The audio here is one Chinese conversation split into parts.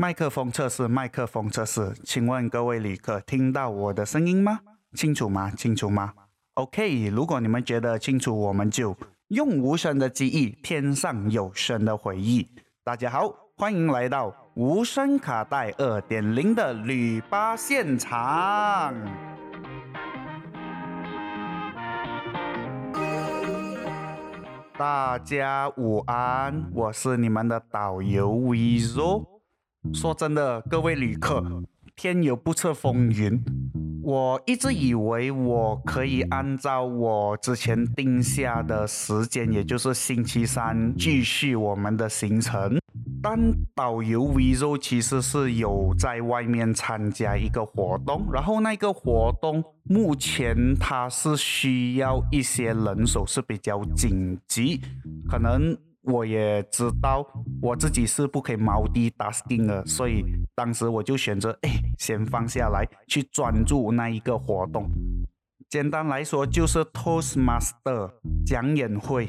麦克风测试，麦克风测试，请问各位旅客听到我的声音吗？清楚吗？清楚吗？OK，如果你们觉得清楚，我们就用无声的记忆添上有声的回忆。大家好，欢迎来到无声卡带二点零的旅吧现场。大家午安，我是你们的导游 Vivo。说真的，各位旅客，天有不测风云，我一直以为我可以按照我之前定下的时间，也就是星期三继续我们的行程。但导游 Vivo 其实是有在外面参加一个活动，然后那个活动目前它是需要一些人手，是比较紧急，可能我也知道我自己是不可以毛地打 sting 的，所以当时我就选择哎先放下来，去专注那一个活动。简单来说就是 Toastmaster 讲演会。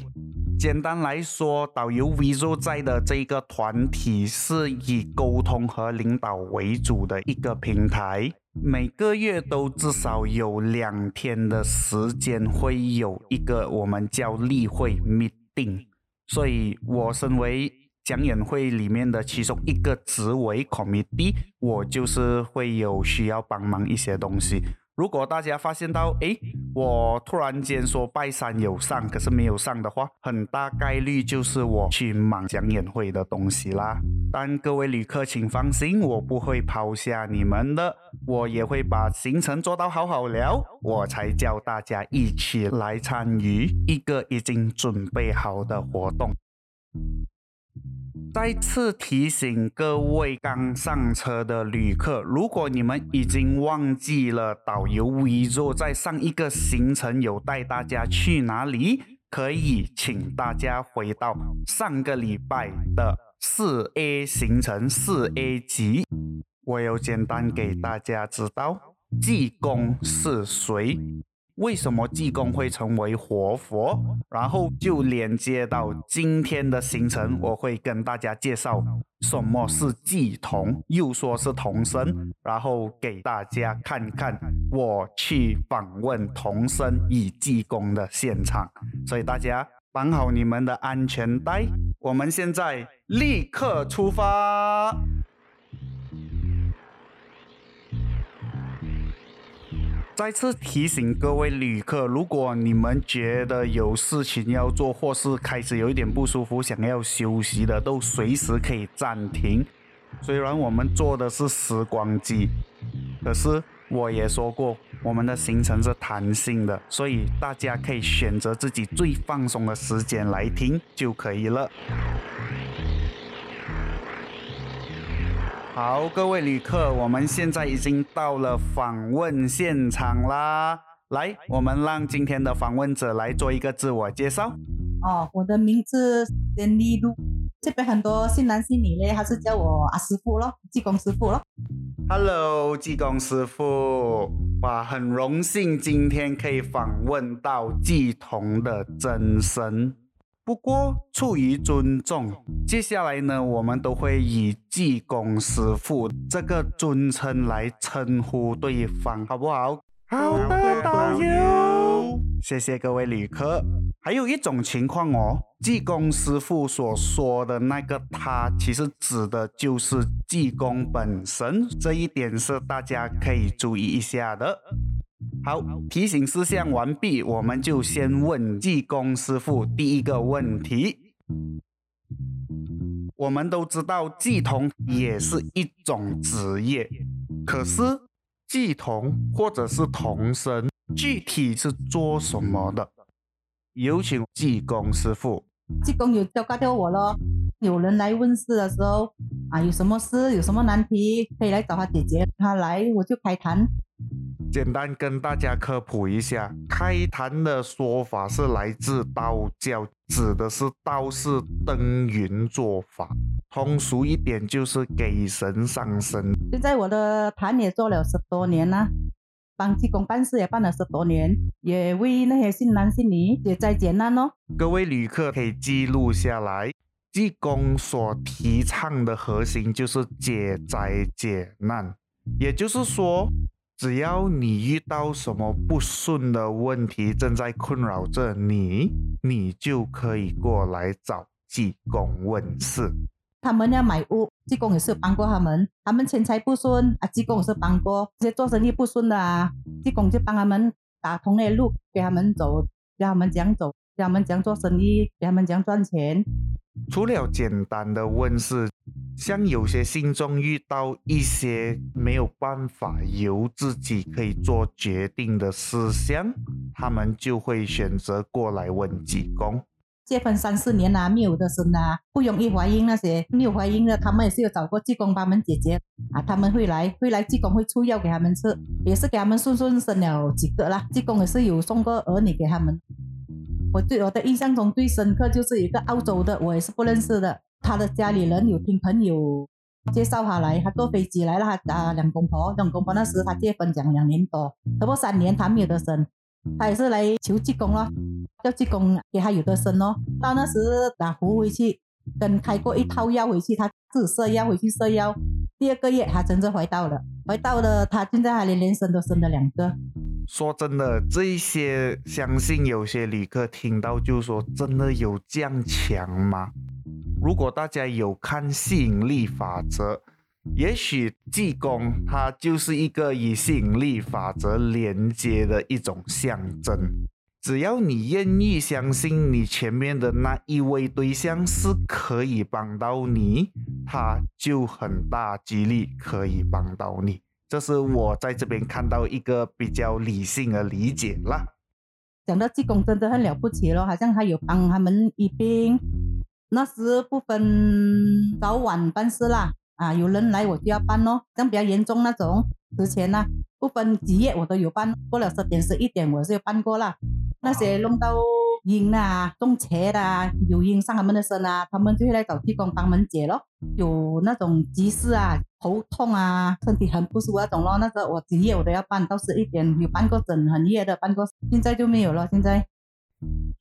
简单来说，导游 Vivo 在的这一个团体是以沟通和领导为主的一个平台，每个月都至少有两天的时间会有一个我们叫例会 meeting，所以我身为讲演会里面的其中一个职位 committee，我就是会有需要帮忙一些东西。如果大家发现到，诶，我突然间说拜山有上，可是没有上的话，很大概率就是我去忙讲演会的东西啦。但各位旅客请放心，我不会抛下你们的，我也会把行程做到好好聊，我才叫大家一起来参与一个已经准备好的活动。再次提醒各位刚上车的旅客，如果你们已经忘记了导游 Vivo 在上一个行程有带大家去哪里，可以请大家回到上个礼拜的四 A 行程四 A 级，我有简单给大家知道济公是谁。为什么济公会成为活佛？然后就连接到今天的行程，我会跟大家介绍什么是济童，又说是童僧，然后给大家看看我去访问童僧与济公的现场。所以大家绑好你们的安全带，我们现在立刻出发。再次提醒各位旅客，如果你们觉得有事情要做，或是开始有一点不舒服，想要休息的，都随时可以暂停。虽然我们坐的是时光机，可是我也说过，我们的行程是弹性的，所以大家可以选择自己最放松的时间来听就可以了。好，各位旅客，我们现在已经到了访问现场啦。来，我们让今天的访问者来做一个自我介绍。哦，我的名字简丽露，这边很多新男新女嘞，还是叫我阿师傅咯，济公师傅咯。Hello，济公师傅，哇，很荣幸今天可以访问到济童的真身。不过出于尊重，接下来呢，我们都会以济公师傅这个尊称来称呼对方，好不好？好的，导游。谢谢各位旅客。还有一种情况哦，济公师傅所说的那个他，其实指的就是济公本身，这一点是大家可以注意一下的。好，提醒事项完毕，我们就先问济公师傅第一个问题。我们都知道济童也是一种职业，可是济童或者是童僧具体是做什么的？有请济公师傅。济公有交代掉我咯，有人来问事的时候啊，有什么事，有什么难题，可以来找他解决，他来我就开坛。简单跟大家科普一下，开坛的说法是来自道教，指的是道士登云做法。通俗一点就是给神上身。现在我的坛也做了十多年了，帮济公办事也办了十多年，也为那些信男信女解灾解难哦。各位旅客可以记录下来，济公所提倡的核心就是解灾解难，也就是说，只要你遇到什么不顺的问题正在困扰着你，你就可以过来找济公问事。他们要买屋，济公也是帮过他们。他们钱财不顺啊，济公也是帮过。这些做生意不顺的啊，济公就帮他们打通那路，给他们走，给他们这样走，给他们讲做生意，给他们讲赚钱。除了简单的问事，像有些信众遇到一些没有办法由自己可以做决定的事项，他们就会选择过来问济公。结婚三四年啊，没有的生啊，不容易怀孕那些没有怀孕的，他们也是有找过济公帮他们解决啊。他们会来，会来济公会出药给他们吃，也是给他们顺顺生了几个啦。济公也是有送过儿女给他们。我对我的印象中最深刻就是一个澳洲的，我也是不认识的，他的家里人有听朋友介绍他来，他坐飞机来了，他啊两公婆，两公婆那时他结婚讲两年多，差不多三年他没有得生，他也是来求济公咯。叫济公给他有的生咯，到那时打胡回去，跟开过一套药回去，他自己设药回去设药，第二个月他真正怀到了，怀到了，他现在还连连生都生了两个。说真的，这一些相信有些旅客听到就说，真的有这样强吗？如果大家有看吸引力法则，也许济公他就是一个以吸引力法则连接的一种象征。只要你愿意相信你前面的那一位对象是可以帮到你，他就很大几率可以帮到你。这是我在这边看到一个比较理性的理解啦。讲到济公真的很了不起咯，好像他有帮他们一边，那时不分早晚办事啦，啊，有人来我就要办咯，像比较严重那种，之前呢不分几夜我都有办，过了十点十一点我是有办过啦。那些弄到阴啊、中邪的、有阴上他们的身啊，他们就会来找济公帮忙解咯。有那种急事啊、头痛啊、身体很不舒服那种咯，那时候我几夜我都要办到十一点，有办过整很夜的，办过，现在就没有了。现在，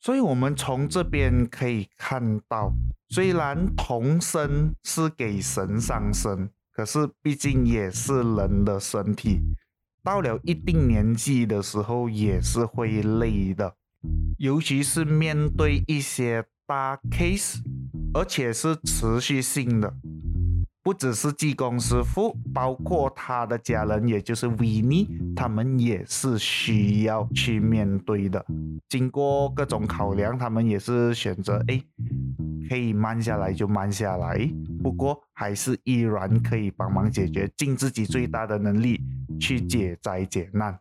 所以我们从这边可以看到，虽然童身是给神上身，可是毕竟也是人的身体。到了一定年纪的时候，也是会累的，尤其是面对一些大 case，而且是持续性的，不只是技工师傅，包括他的家人，也就是维尼，他们也是需要去面对的。经过各种考量，他们也是选择，哎，可以慢下来就慢下来，不过还是依然可以帮忙解决，尽自己最大的能力。去解灾解难，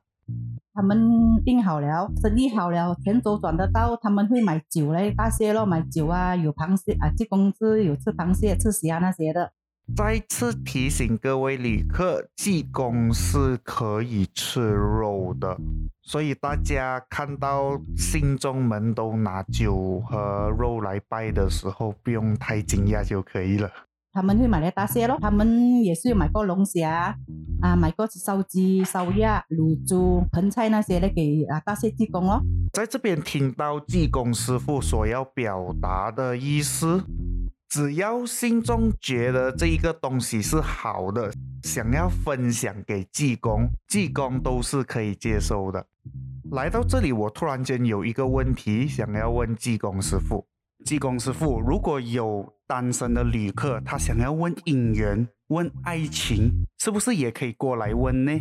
他们订好了，生意好了，钱周转得到，他们会买酒嘞，大蟹咯，买酒啊，有螃蟹啊，济公是有吃螃蟹、吃虾那些的。再次提醒各位旅客，济公是可以吃肉的，所以大家看到信众们都拿酒和肉来拜的时候，不用太惊讶就可以了。他们会买来大蟹咯，他们也是有买过龙虾啊，买过烧鸡、烧鸭、卤猪、盆菜那些的给啊大蟹济公咯。在这边听到济公师傅所要表达的意思，只要心中觉得这一个东西是好的，想要分享给济公，济公都是可以接受的。来到这里，我突然间有一个问题想要问济公师傅。济公师傅，如果有单身的旅客，他想要问姻缘、问爱情，是不是也可以过来问呢？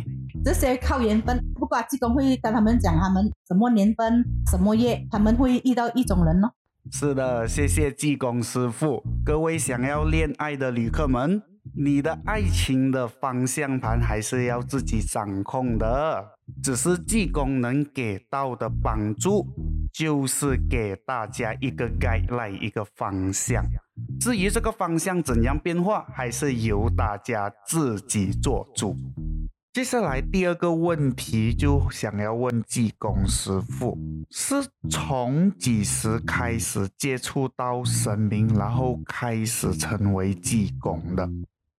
这些靠缘分，不过济公会跟他们讲，他们什么年份、什么月，他们会遇到一种人哦。是的，谢谢济公师傅。各位想要恋爱的旅客们，你的爱情的方向盘还是要自己掌控的，只是济公能给到的帮助。就是给大家一个 guide 一个方向，至于这个方向怎样变化，还是由大家自己做主。接下来第二个问题，就想要问济公师傅，是从几时开始接触到神明，然后开始成为济公的？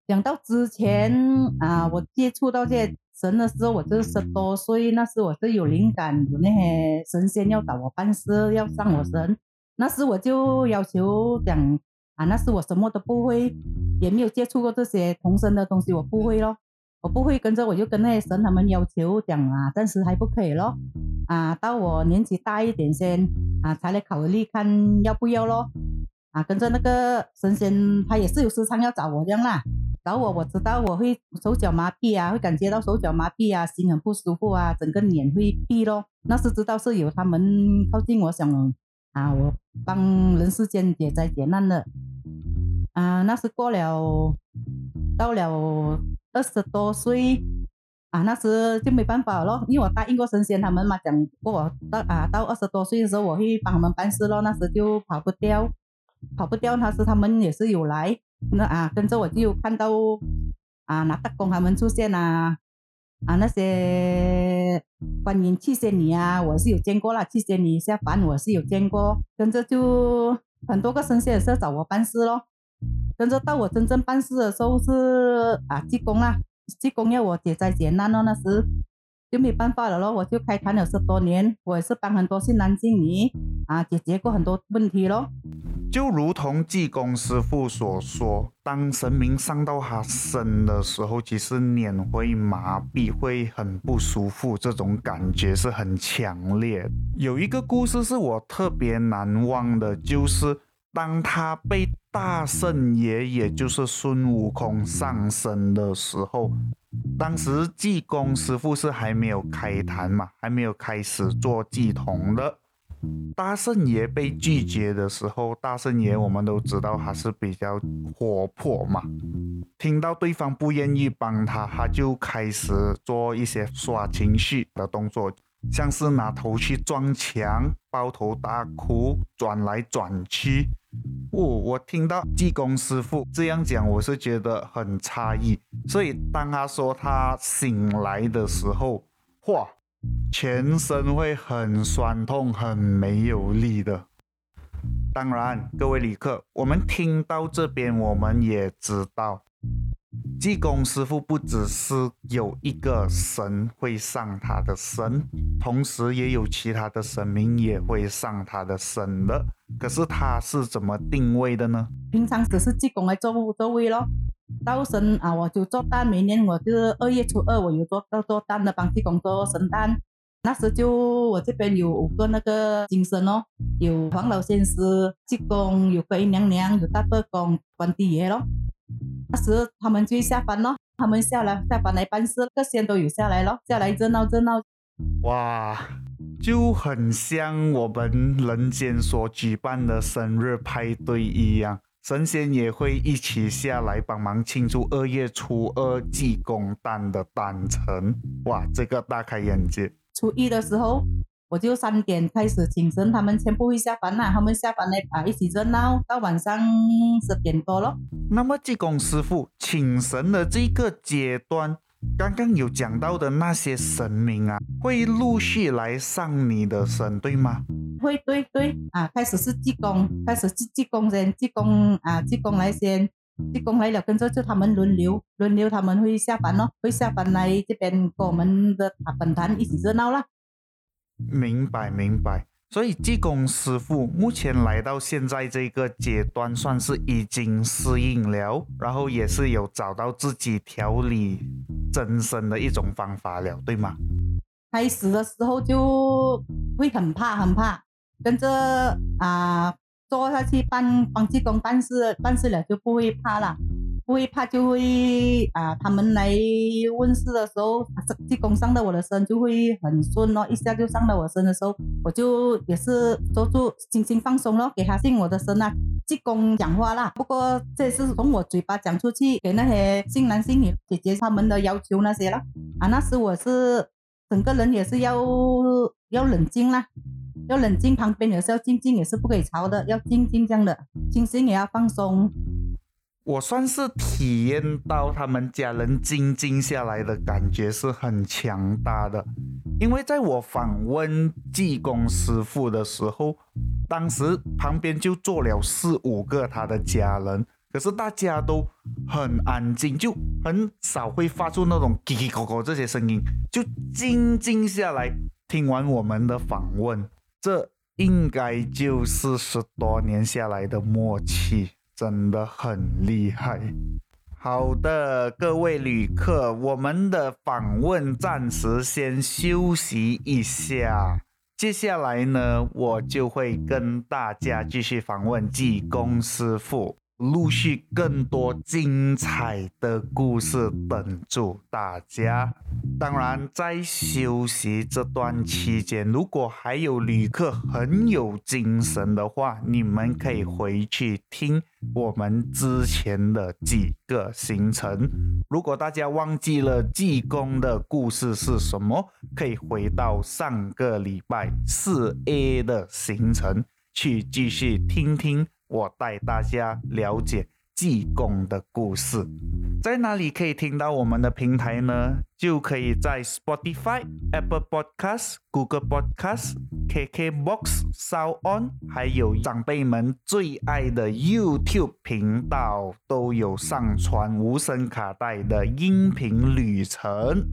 讲到之前啊，我接触到这。神的时候，我就是十多岁，那时我是有灵感，有那些神仙要找我办事，要上我神。那时我就要求讲，啊，那是我什么都不会，也没有接触过这些同声的东西，我不会咯。我不会跟着，我就跟那些神他们要求讲啊，暂时还不可以咯。啊，到我年纪大一点先啊，才来考虑看要不要咯。啊，跟着那个神仙，他也是有时常要找我这样啦。找我，我知道我会手脚麻痹啊，会感觉到手脚麻痹啊，心很不舒服啊，整个脸会闭咯。那是知道是有他们靠近我，想啊，我帮人世间解灾解难的。啊，那是过了，到了。二十多岁啊，那时就没办法咯，因为我答应过神仙他们嘛，讲过我到啊到二十多岁的时候，我会帮他们办事咯。那时就跑不掉，跑不掉。那时他们也是有来，那啊跟着我就看到啊拿大公他们出现啊啊那些观音七仙女啊，我是有见过啦，七仙女下凡我是有见过，跟着就很多个神仙也是找我办事咯。跟着到我真正办事的时候是啊，济公啦，济公要我解灾解难咯，那时就没办法了咯，我就开坛了十多年，我也是帮很多新男信女啊解决过很多问题咯。就如同济公师傅所说，当神明上到他身的时候，其实脸会麻痹，会很不舒服，这种感觉是很强烈。有一个故事是我特别难忘的，就是当他被。大圣爷也就是孙悟空上身的时候，当时济公师傅是还没有开坛嘛，还没有开始做祭童的。大圣爷被拒绝的时候，大圣爷我们都知道他是比较活泼嘛，听到对方不愿意帮他，他就开始做一些耍情绪的动作，像是拿头去撞墙、抱头大哭、转来转去。哦，我听到济公师傅这样讲，我是觉得很诧异。所以当他说他醒来的时候，哇，全身会很酸痛、很没有力的。当然，各位旅客，我们听到这边，我们也知道。济公师傅不只是有一个神会上他的身，同时也有其他的神明也会上他的身的。可是他是怎么定位的呢？平常只是济公来做做位咯，到神啊，我就做蛋。每年我就二月初二，我有做要做蛋的，帮济公做神蛋。那时就我这边有五个那个金神哦，有黄老仙师、济公、有观音娘娘、有大伯公、关帝爷咯。那时他们就下班咯，他们下来下班来办事，各县都有下来咯，下来热闹热闹。哇，就很像我们人间所举办的生日派对一样，神仙也会一起下来帮忙庆祝二月初二济公诞的诞辰。哇，这个大开眼界。初一的时候。我就三点开始请神，他们全部会下班啦。他们下班来啊，一起热闹到晚上十点多咯。那么济公师傅请神的这个阶段，刚刚有讲到的那些神明啊，会陆续来上你的神，对吗？会，对对啊，开始是技工，开始是技工先，技工啊，技工来先，技工来了，跟着就他们轮流轮流，他们会下班咯，会下班来这边跟我们的本坛一起热闹啦。明白明白，所以技工师傅目前来到现在这个阶段，算是已经适应了，然后也是有找到自己调理真身的一种方法了，对吗？开始的时候就会很怕很怕，跟着啊做下去办帮济公办事办事了就不会怕了。不会怕就会啊，他们来问事的时候，济公上到我的身就会很顺咯，一下就上到我身的时候，我就也是做住轻轻放松咯，给他信我的身啊。济公讲话啦，不过这是从我嘴巴讲出去，给那些新男新女姐姐他们的要求那些了啊。那时我是整个人也是要要冷静啦，要冷静，旁边也是要静静，也是不可以吵的，要静静这样的，心心也要放松。我算是体验到他们家人静静下来的感觉是很强大的，因为在我访问技工师傅的时候，当时旁边就坐了四五个他的家人，可是大家都很安静，就很少会发出那种叽叽咕咕这些声音，就静静下来听完我们的访问，这应该就是十多年下来的默契。真的很厉害。好的，各位旅客，我们的访问暂时先休息一下。接下来呢，我就会跟大家继续访问济公师傅。陆续更多精彩的故事等住大家。当然，在休息这段期间，如果还有旅客很有精神的话，你们可以回去听我们之前的几个行程。如果大家忘记了济公的故事是什么，可以回到上个礼拜四 A 的行程去继续听听。我带大家了解济公的故事，在哪里可以听到我们的平台呢？就可以在 Spotify、Apple Podcasts、Google Podcasts、KKBox、Sound On，还有长辈们最爱的 YouTube 频道，都有上传无声卡带的音频旅程。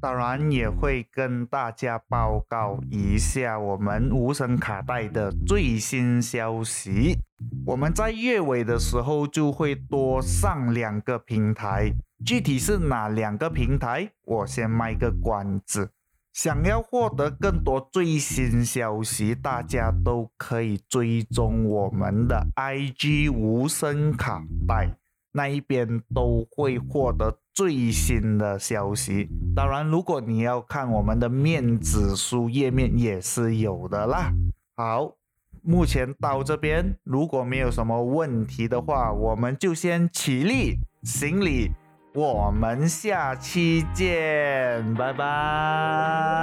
当然也会跟大家报告一下我们无声卡带的最新消息。我们在月尾的时候就会多上两个平台，具体是哪两个平台，我先卖个关子。想要获得更多最新消息，大家都可以追踪我们的 IG 无声卡带。那一边都会获得最新的消息。当然，如果你要看我们的面子书页面，也是有的啦。好，目前到这边，如果没有什么问题的话，我们就先起立行礼。我们下期见，拜拜。